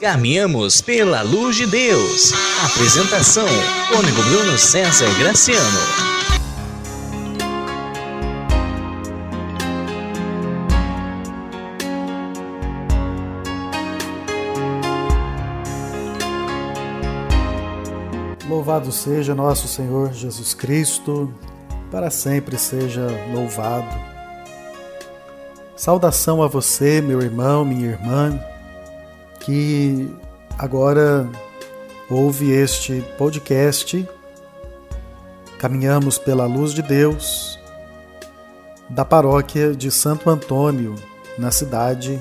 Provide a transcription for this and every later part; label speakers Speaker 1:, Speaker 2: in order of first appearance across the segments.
Speaker 1: Caminhamos pela luz de Deus. Apresentação: Cônigo Bruno César Graciano.
Speaker 2: Louvado seja nosso Senhor Jesus Cristo, para sempre seja louvado. Saudação a você, meu irmão, minha irmã que agora ouve este podcast. Caminhamos pela luz de Deus da paróquia de Santo Antônio, na cidade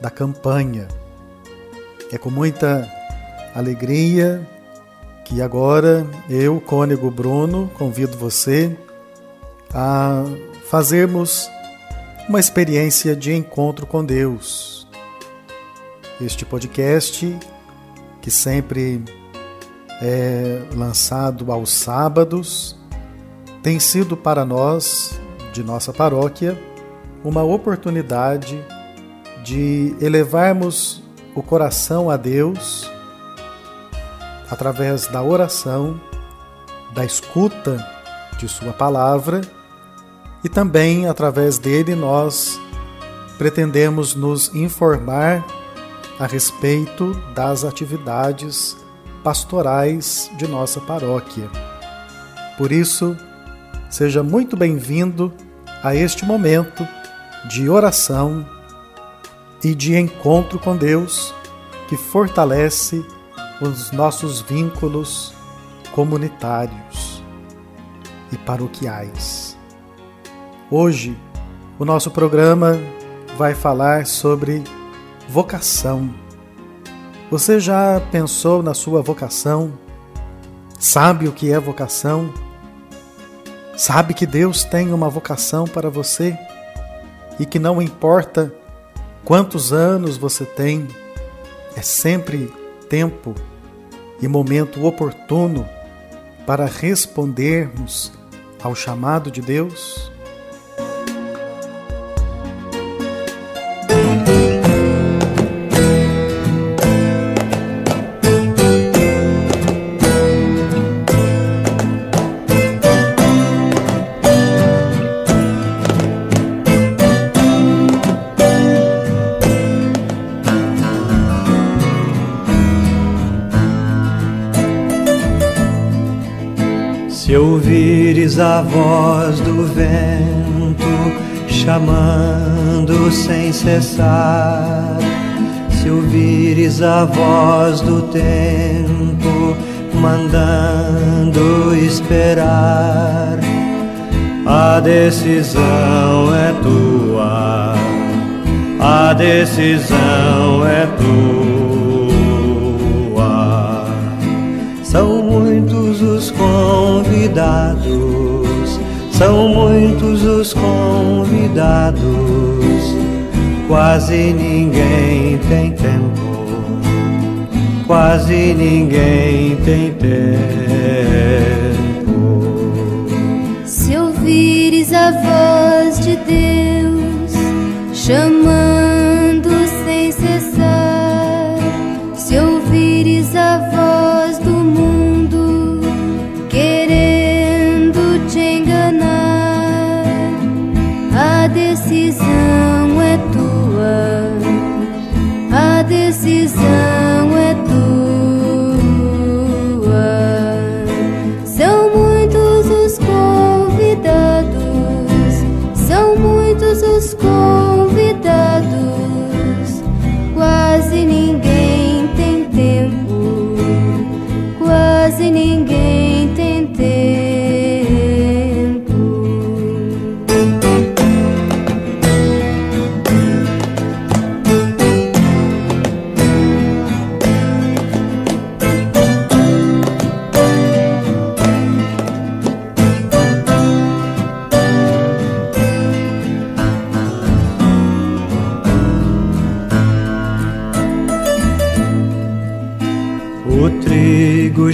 Speaker 2: da Campanha. É com muita alegria que agora eu, Cônego Bruno, convido você a fazermos uma experiência de encontro com Deus este podcast, que sempre é lançado aos sábados, tem sido para nós, de nossa paróquia, uma oportunidade de elevarmos o coração a Deus através da oração, da escuta de Sua palavra e também através dele nós pretendemos nos informar a respeito das atividades pastorais de nossa paróquia. Por isso, seja muito bem-vindo a este momento de oração e de encontro com Deus que fortalece os nossos vínculos comunitários e paroquiais. Hoje, o nosso programa vai falar sobre Vocação. Você já pensou na sua vocação? Sabe o que é vocação? Sabe que Deus tem uma vocação para você e que não importa quantos anos você tem, é sempre tempo e momento oportuno para respondermos ao chamado de Deus?
Speaker 3: A voz do tempo mandando esperar, a decisão é tua, a decisão é tua. São muitos os convidados, são muitos os convidados, quase ninguém tem tempo, quase ninguém tem tempo.
Speaker 4: Se ouvires a voz de Deus chamando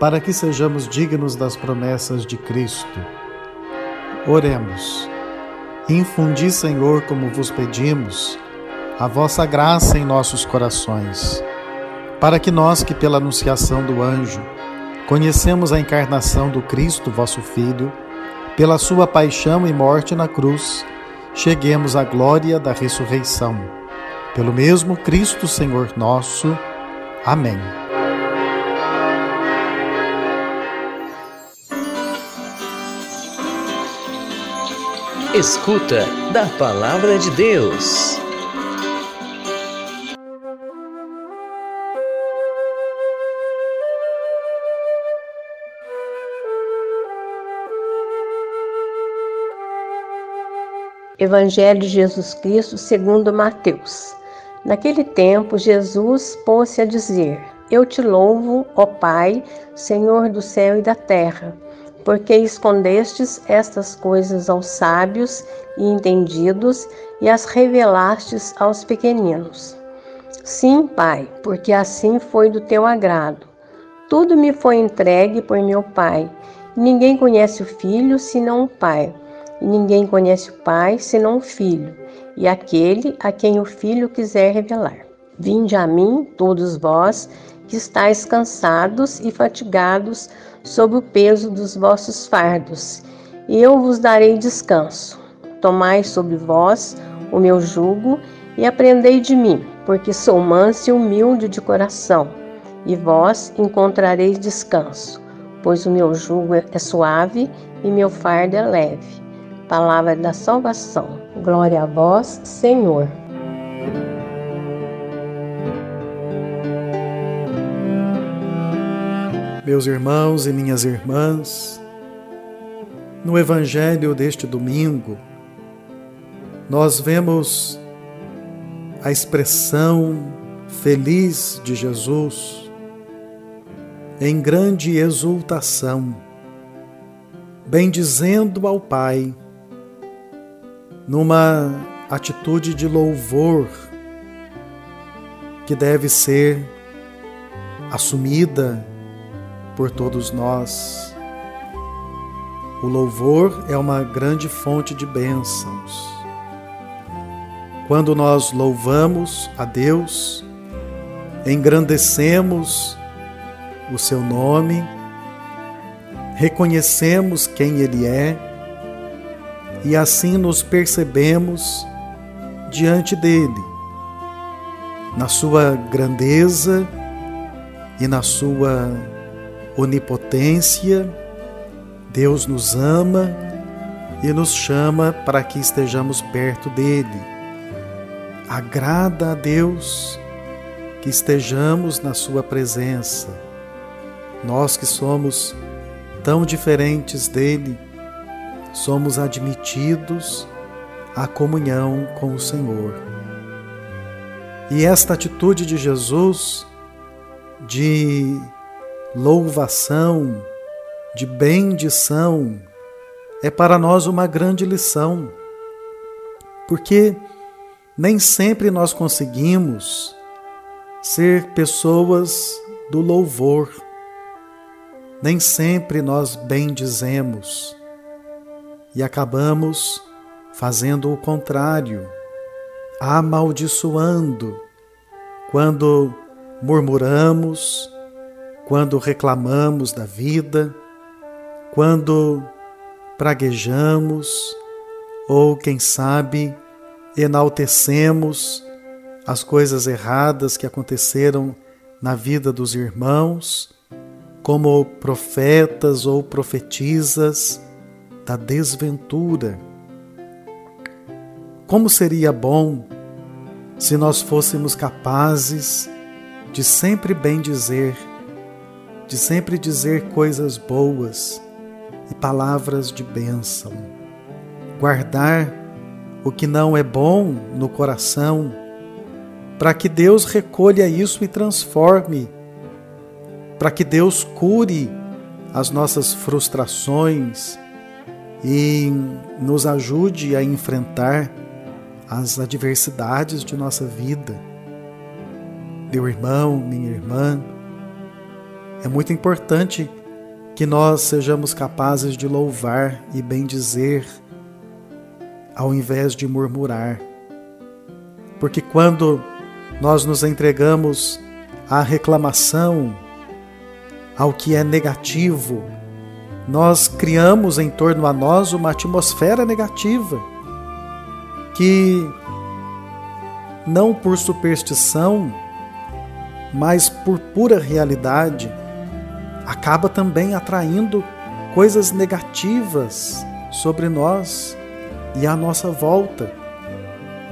Speaker 2: para que sejamos dignos das promessas de Cristo. Oremos. Infundi, Senhor, como vos pedimos, a vossa graça em nossos corações, para que nós que pela anunciação do anjo conhecemos a encarnação do Cristo, vosso Filho, pela sua paixão e morte na cruz, cheguemos à glória da ressurreição. Pelo mesmo Cristo, Senhor nosso. Amém.
Speaker 1: Escuta da Palavra de Deus.
Speaker 5: Evangelho de Jesus Cristo segundo Mateus. Naquele tempo, Jesus pôs-se a dizer: Eu te louvo, ó Pai, Senhor do céu e da terra porque escondestes estas coisas aos sábios e entendidos e as revelastes aos pequeninos. Sim, Pai, porque assim foi do teu agrado. Tudo me foi entregue por meu Pai. ninguém conhece o Filho senão o Pai, e ninguém conhece o Pai senão o Filho, e aquele a quem o Filho quiser revelar. Vinde a mim, todos vós que estáis cansados e fatigados, sob o peso dos vossos fardos, e eu vos darei descanso. Tomai sobre vós o meu jugo e aprendei de mim, porque sou manso e humilde de coração, e vós encontrareis descanso, pois o meu jugo é suave e meu fardo é leve. Palavra da salvação. Glória a vós, Senhor.
Speaker 2: Meus irmãos e minhas irmãs, no Evangelho deste domingo, nós vemos a expressão feliz de Jesus em grande exultação, bendizendo ao Pai, numa atitude de louvor que deve ser assumida por todos nós. O louvor é uma grande fonte de bênçãos. Quando nós louvamos a Deus, engrandecemos o seu nome, reconhecemos quem Ele é e assim nos percebemos diante dele, na sua grandeza e na sua onipotência, Deus nos ama e nos chama para que estejamos perto dele. agrada a Deus que estejamos na Sua presença. Nós que somos tão diferentes dele, somos admitidos à comunhão com o Senhor. E esta atitude de Jesus de louvação, de bendição, é para nós uma grande lição, porque nem sempre nós conseguimos ser pessoas do louvor, nem sempre nós bendizemos e acabamos fazendo o contrário, amaldiçoando, quando murmuramos, quando reclamamos da vida, quando praguejamos ou, quem sabe, enaltecemos as coisas erradas que aconteceram na vida dos irmãos, como profetas ou profetisas da desventura. Como seria bom se nós fôssemos capazes de sempre bem dizer, de sempre dizer coisas boas e palavras de bênção. Guardar o que não é bom no coração, para que Deus recolha isso e transforme, para que Deus cure as nossas frustrações e nos ajude a enfrentar as adversidades de nossa vida. Meu irmão, minha irmã, é muito importante que nós sejamos capazes de louvar e bendizer, ao invés de murmurar. Porque quando nós nos entregamos à reclamação, ao que é negativo, nós criamos em torno a nós uma atmosfera negativa que, não por superstição, mas por pura realidade, acaba também atraindo coisas negativas sobre nós e à nossa volta,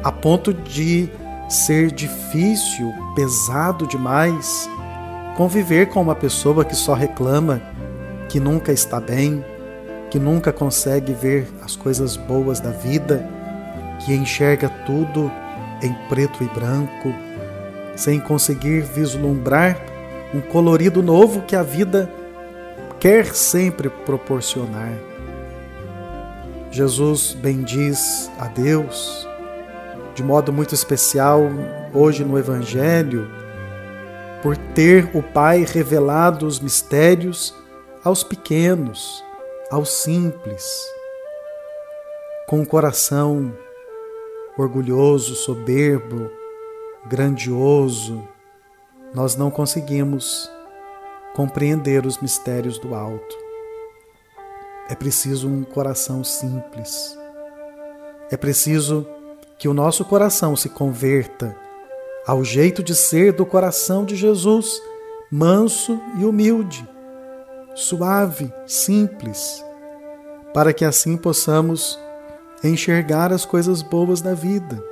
Speaker 2: a ponto de ser difícil, pesado demais conviver com uma pessoa que só reclama, que nunca está bem, que nunca consegue ver as coisas boas da vida, que enxerga tudo em preto e branco, sem conseguir vislumbrar um colorido novo que a vida quer sempre proporcionar. Jesus bendiz a Deus de modo muito especial hoje no Evangelho, por ter o Pai revelado os mistérios aos pequenos, aos simples, com o coração orgulhoso, soberbo, grandioso, nós não conseguimos compreender os mistérios do alto. É preciso um coração simples. É preciso que o nosso coração se converta ao jeito de ser do coração de Jesus, manso e humilde, suave, simples, para que assim possamos enxergar as coisas boas da vida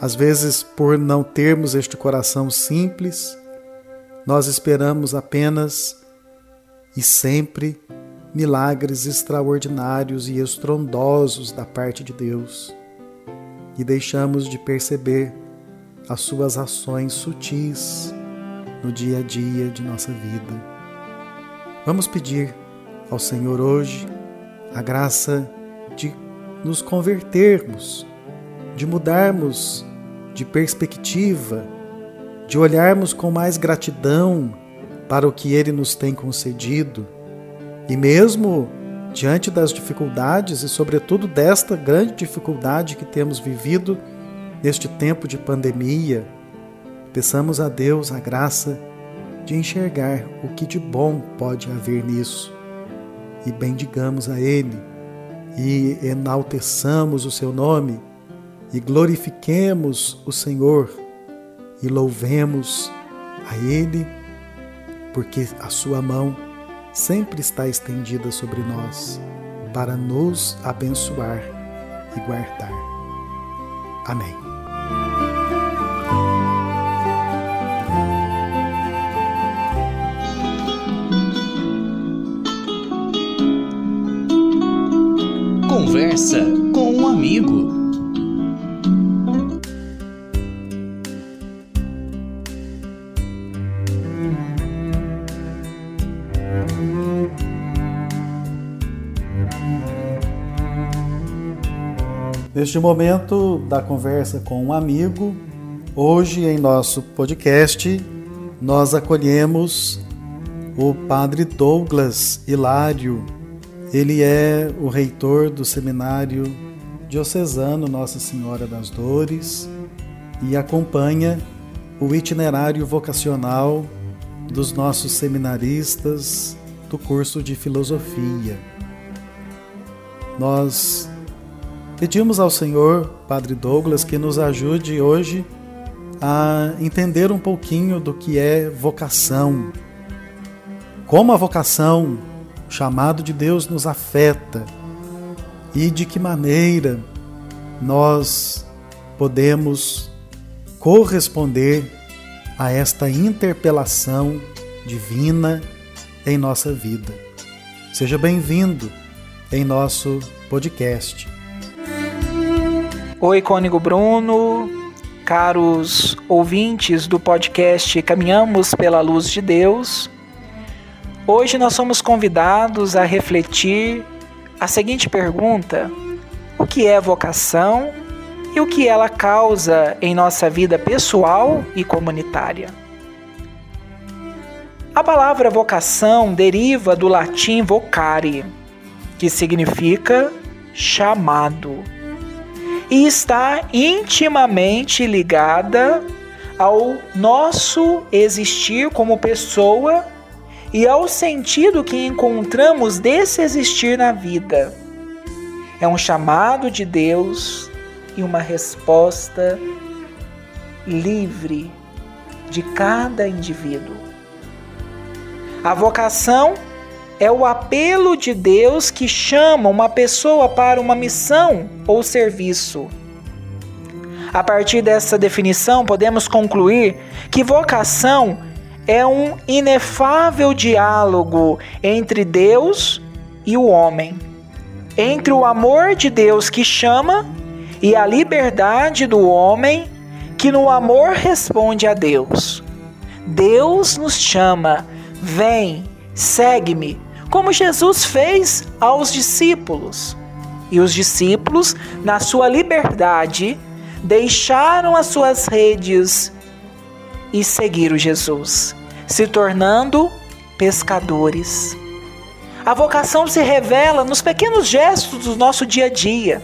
Speaker 2: às vezes, por não termos este coração simples, nós esperamos apenas e sempre milagres extraordinários e estrondosos da parte de Deus e deixamos de perceber as suas ações sutis no dia a dia de nossa vida. Vamos pedir ao Senhor hoje a graça de nos convertermos, de mudarmos de perspectiva, de olharmos com mais gratidão para o que Ele nos tem concedido. E mesmo diante das dificuldades e, sobretudo, desta grande dificuldade que temos vivido neste tempo de pandemia, peçamos a Deus a graça de enxergar o que de bom pode haver nisso. E bendigamos a Ele e enalteçamos o seu nome e glorifiquemos o Senhor e louvemos a Ele, porque a Sua mão sempre está estendida sobre nós para nos abençoar e guardar. Amém.
Speaker 1: Conversa com um amigo.
Speaker 2: Neste momento da conversa com um amigo, hoje em nosso podcast, nós acolhemos o Padre Douglas Hilário. Ele é o reitor do Seminário Diocesano Nossa Senhora das Dores e acompanha o itinerário vocacional dos nossos seminaristas do curso de filosofia. Nós Pedimos ao Senhor, Padre Douglas, que nos ajude hoje a entender um pouquinho do que é vocação. Como a vocação, o chamado de Deus nos afeta e de que maneira nós podemos corresponder a esta interpelação divina em nossa vida. Seja bem-vindo em nosso podcast.
Speaker 6: Oi, Cônigo Bruno, caros ouvintes do podcast Caminhamos pela Luz de Deus. Hoje nós somos convidados a refletir a seguinte pergunta: o que é vocação e o que ela causa em nossa vida pessoal e comunitária? A palavra vocação deriva do latim vocare, que significa chamado e está intimamente ligada ao nosso existir como pessoa e ao sentido que encontramos desse existir na vida. É um chamado de Deus e uma resposta livre de cada indivíduo. A vocação é o apelo de Deus que chama uma pessoa para uma missão ou serviço. A partir dessa definição, podemos concluir que vocação é um inefável diálogo entre Deus e o homem, entre o amor de Deus que chama e a liberdade do homem que no amor responde a Deus. Deus nos chama, vem, segue-me, como Jesus fez aos discípulos. E os discípulos, na sua liberdade, deixaram as suas redes e seguiram Jesus, se tornando pescadores. A vocação se revela nos pequenos gestos do nosso dia a dia,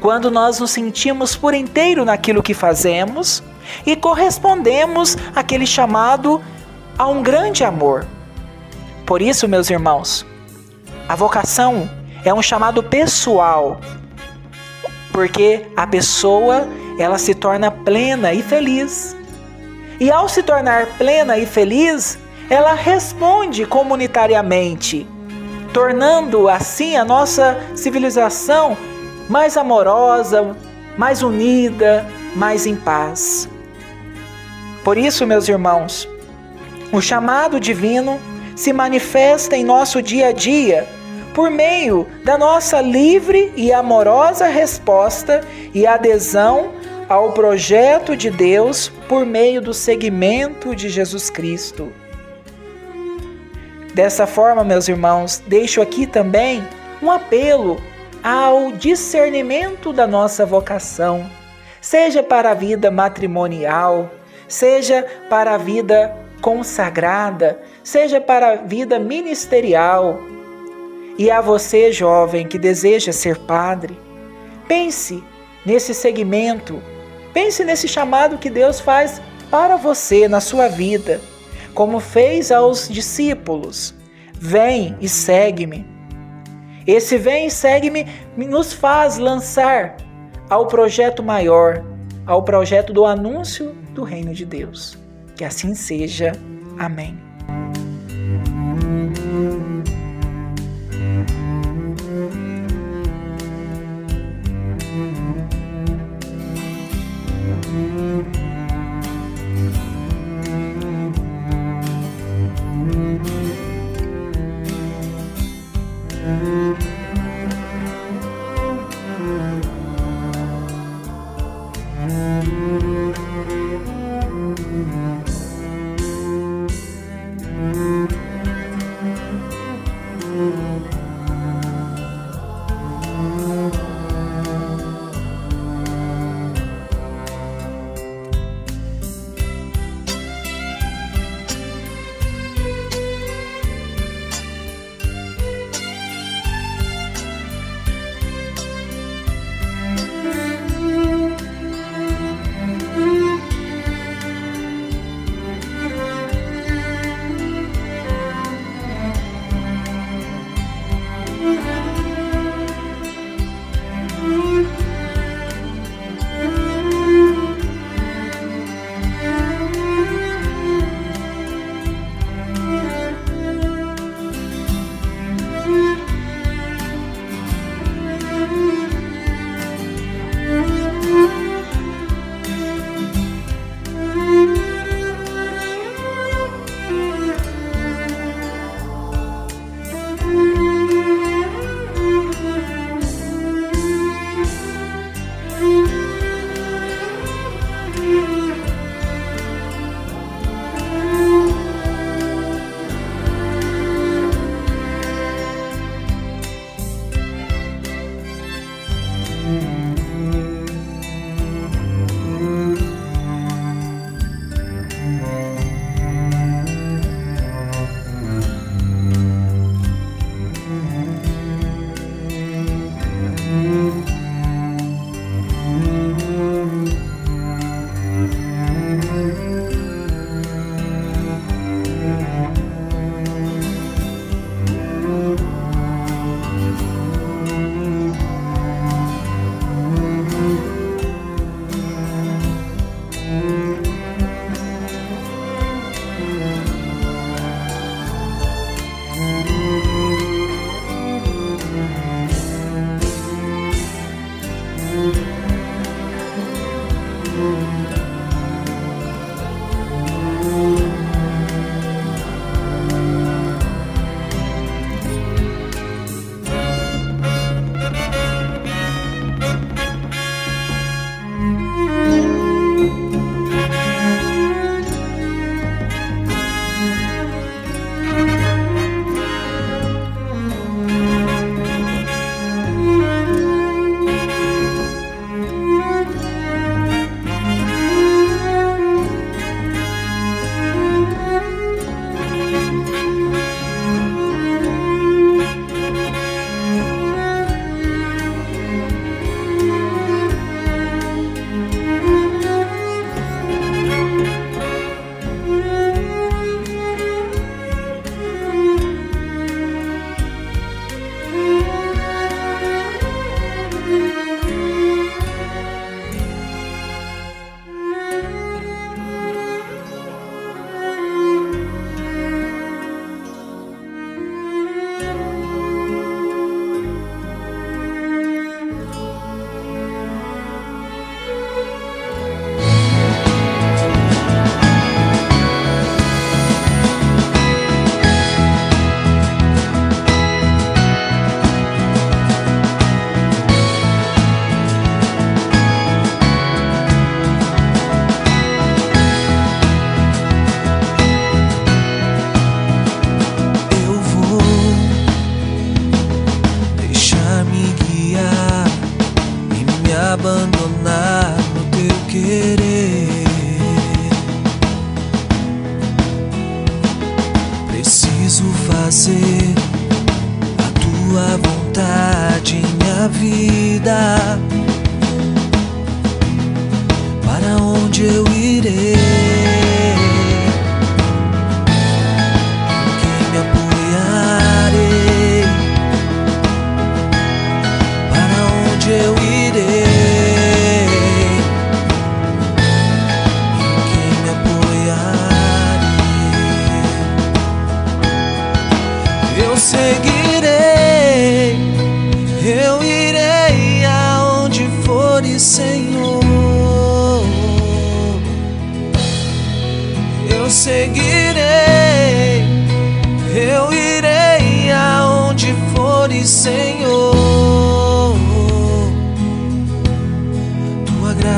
Speaker 6: quando nós nos sentimos por inteiro naquilo que fazemos e correspondemos àquele chamado a um grande amor. Por isso, meus irmãos, a vocação é um chamado pessoal, porque a pessoa ela se torna plena e feliz. E ao se tornar plena e feliz, ela responde comunitariamente, tornando assim a nossa civilização mais amorosa, mais unida, mais em paz. Por isso, meus irmãos, o chamado divino se manifesta em nosso dia a dia por meio da nossa livre e amorosa resposta e adesão ao projeto de Deus por meio do seguimento de Jesus Cristo. Dessa forma, meus irmãos, deixo aqui também um apelo ao discernimento da nossa vocação, seja para a vida matrimonial, seja para a vida consagrada, seja para a vida ministerial. E a você, jovem que deseja ser padre, pense nesse segmento, pense nesse chamado que Deus faz para você na sua vida, como fez aos discípulos: Vem e segue-me. Esse vem e segue-me nos faz lançar ao projeto maior, ao projeto do anúncio do reino de Deus. Que assim seja. Amém.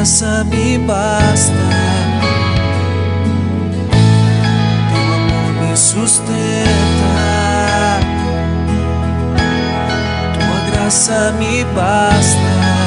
Speaker 7: graça me basta. Teu amor me sustenta. Tua graça me basta.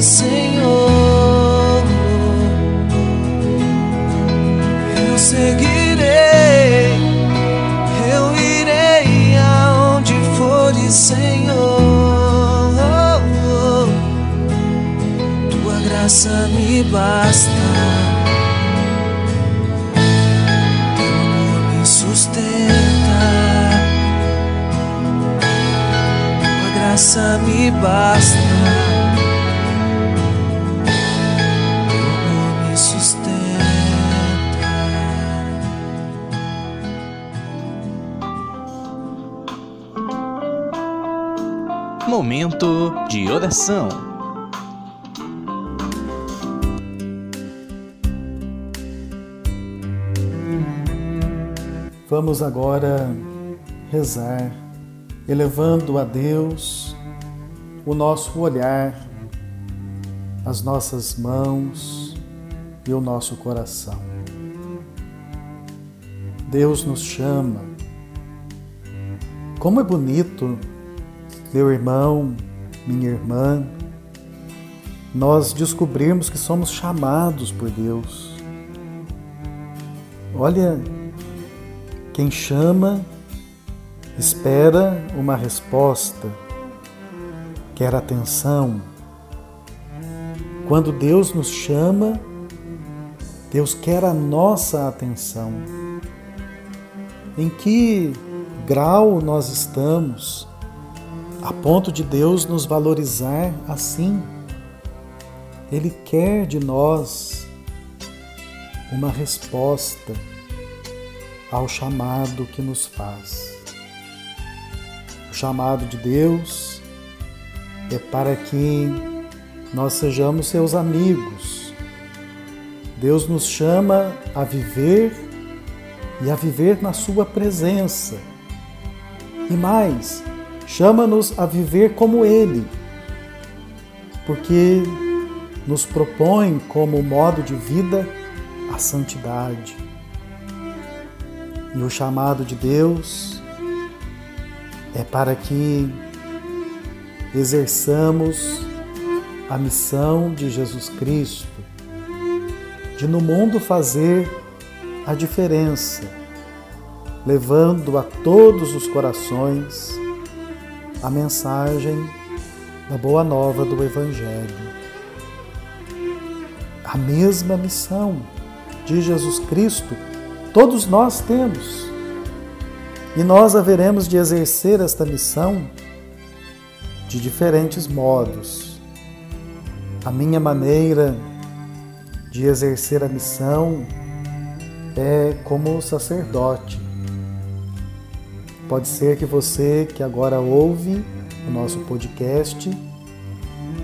Speaker 1: sing. De oração.
Speaker 2: Vamos agora rezar, elevando a Deus o nosso olhar, as nossas mãos e o nosso coração. Deus nos chama. Como é bonito, meu irmão, minha irmã, nós descobrirmos que somos chamados por Deus. Olha, quem chama espera uma resposta, quer atenção. Quando Deus nos chama, Deus quer a nossa atenção. Em que grau nós estamos a ponto de Deus nos valorizar assim? Ele quer de nós uma resposta ao chamado que nos faz. O chamado de Deus é para que nós sejamos seus amigos. Deus nos chama a viver e a viver na Sua presença. E mais, chama-nos a viver como Ele, porque nos propõe como modo de vida a santidade. E o chamado de Deus é para que exerçamos a missão de Jesus Cristo, de no mundo fazer a diferença, levando a todos os corações a mensagem da boa nova do Evangelho. A mesma missão de Jesus Cristo todos nós temos. E nós haveremos de exercer esta missão de diferentes modos. A minha maneira de exercer a missão é como sacerdote. Pode ser que você que agora ouve o nosso podcast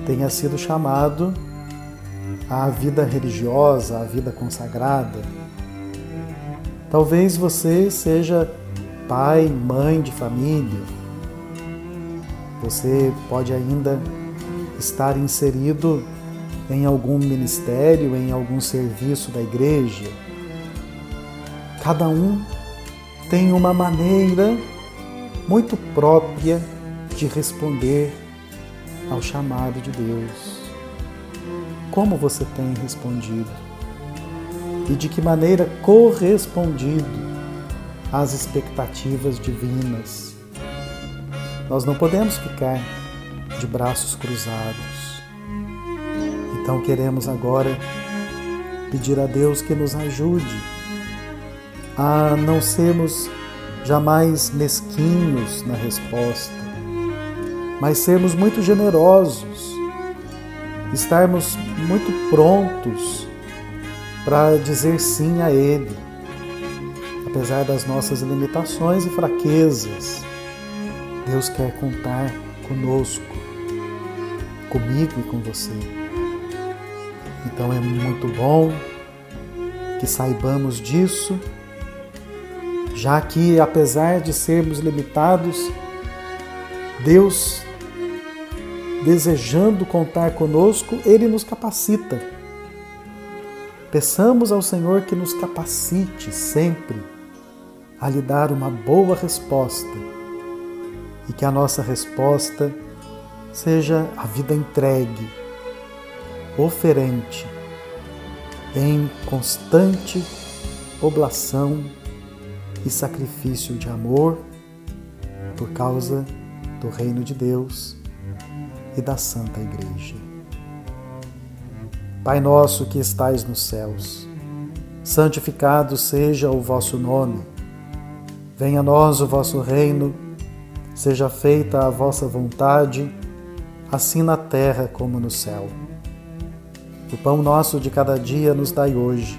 Speaker 2: tenha sido chamado à vida religiosa, à vida consagrada. Talvez você seja pai, mãe de família. Você pode ainda estar inserido em algum ministério, em algum serviço da igreja. Cada um tem uma maneira muito própria de responder ao chamado de Deus. Como você tem respondido? E de que maneira correspondido às expectativas divinas? Nós não podemos ficar de braços cruzados. Então queremos agora pedir a Deus que nos ajude a não sermos jamais mesquinhos na resposta, mas sermos muito generosos, estarmos muito prontos para dizer sim a Ele, apesar das nossas limitações e fraquezas. Deus quer contar conosco, comigo e com você. Então é muito bom que saibamos disso, já que apesar de sermos limitados, Deus, desejando contar conosco, Ele nos capacita. Peçamos ao Senhor que nos capacite sempre a lhe dar uma boa resposta e que a nossa resposta seja a vida entregue, oferente, em constante oblação e sacrifício de amor por causa do Reino de Deus e da Santa Igreja. Pai nosso que estais nos céus, santificado seja o vosso nome. Venha a nós o vosso reino Seja feita a vossa vontade, assim na terra como no céu. O pão nosso de cada dia nos dai hoje.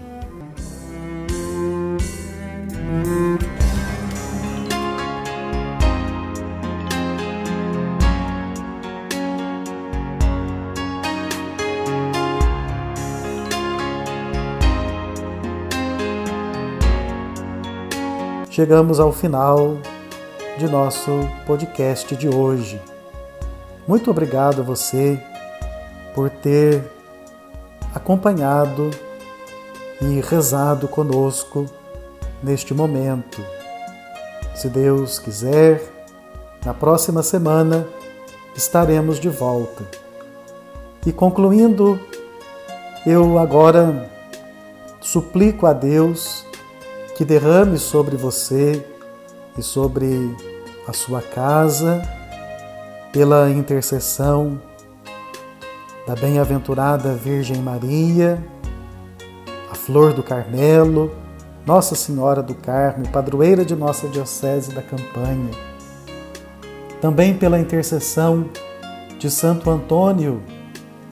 Speaker 2: Chegamos ao final de nosso podcast de hoje. Muito obrigado a você por ter acompanhado e rezado conosco neste momento. Se Deus quiser, na próxima semana estaremos de volta. E concluindo, eu agora suplico a Deus que derrame sobre você e sobre a sua casa, pela intercessão da bem-aventurada Virgem Maria, a Flor do Carmelo, Nossa Senhora do Carmo, padroeira de nossa Diocese da Campanha. Também pela intercessão de Santo Antônio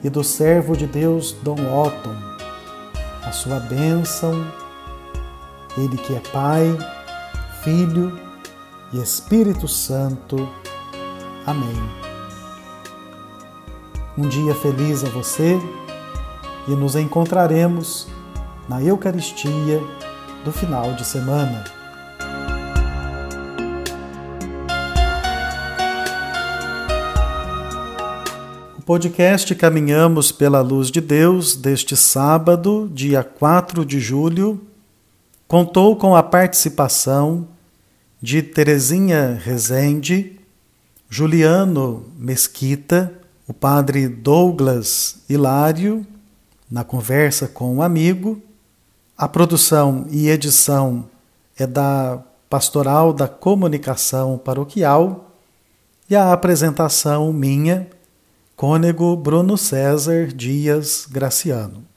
Speaker 2: e do servo de Deus Dom Otton, a sua bênção ele que é Pai, Filho e Espírito Santo. Amém. Um dia feliz a você e nos encontraremos na Eucaristia do final de semana. O podcast Caminhamos pela Luz de Deus deste sábado, dia 4 de julho contou com a participação de Terezinha Rezende, Juliano Mesquita, o padre Douglas Hilário, na conversa com um amigo. A produção e edição é da Pastoral da Comunicação Paroquial e a apresentação minha, cônego Bruno César Dias Graciano.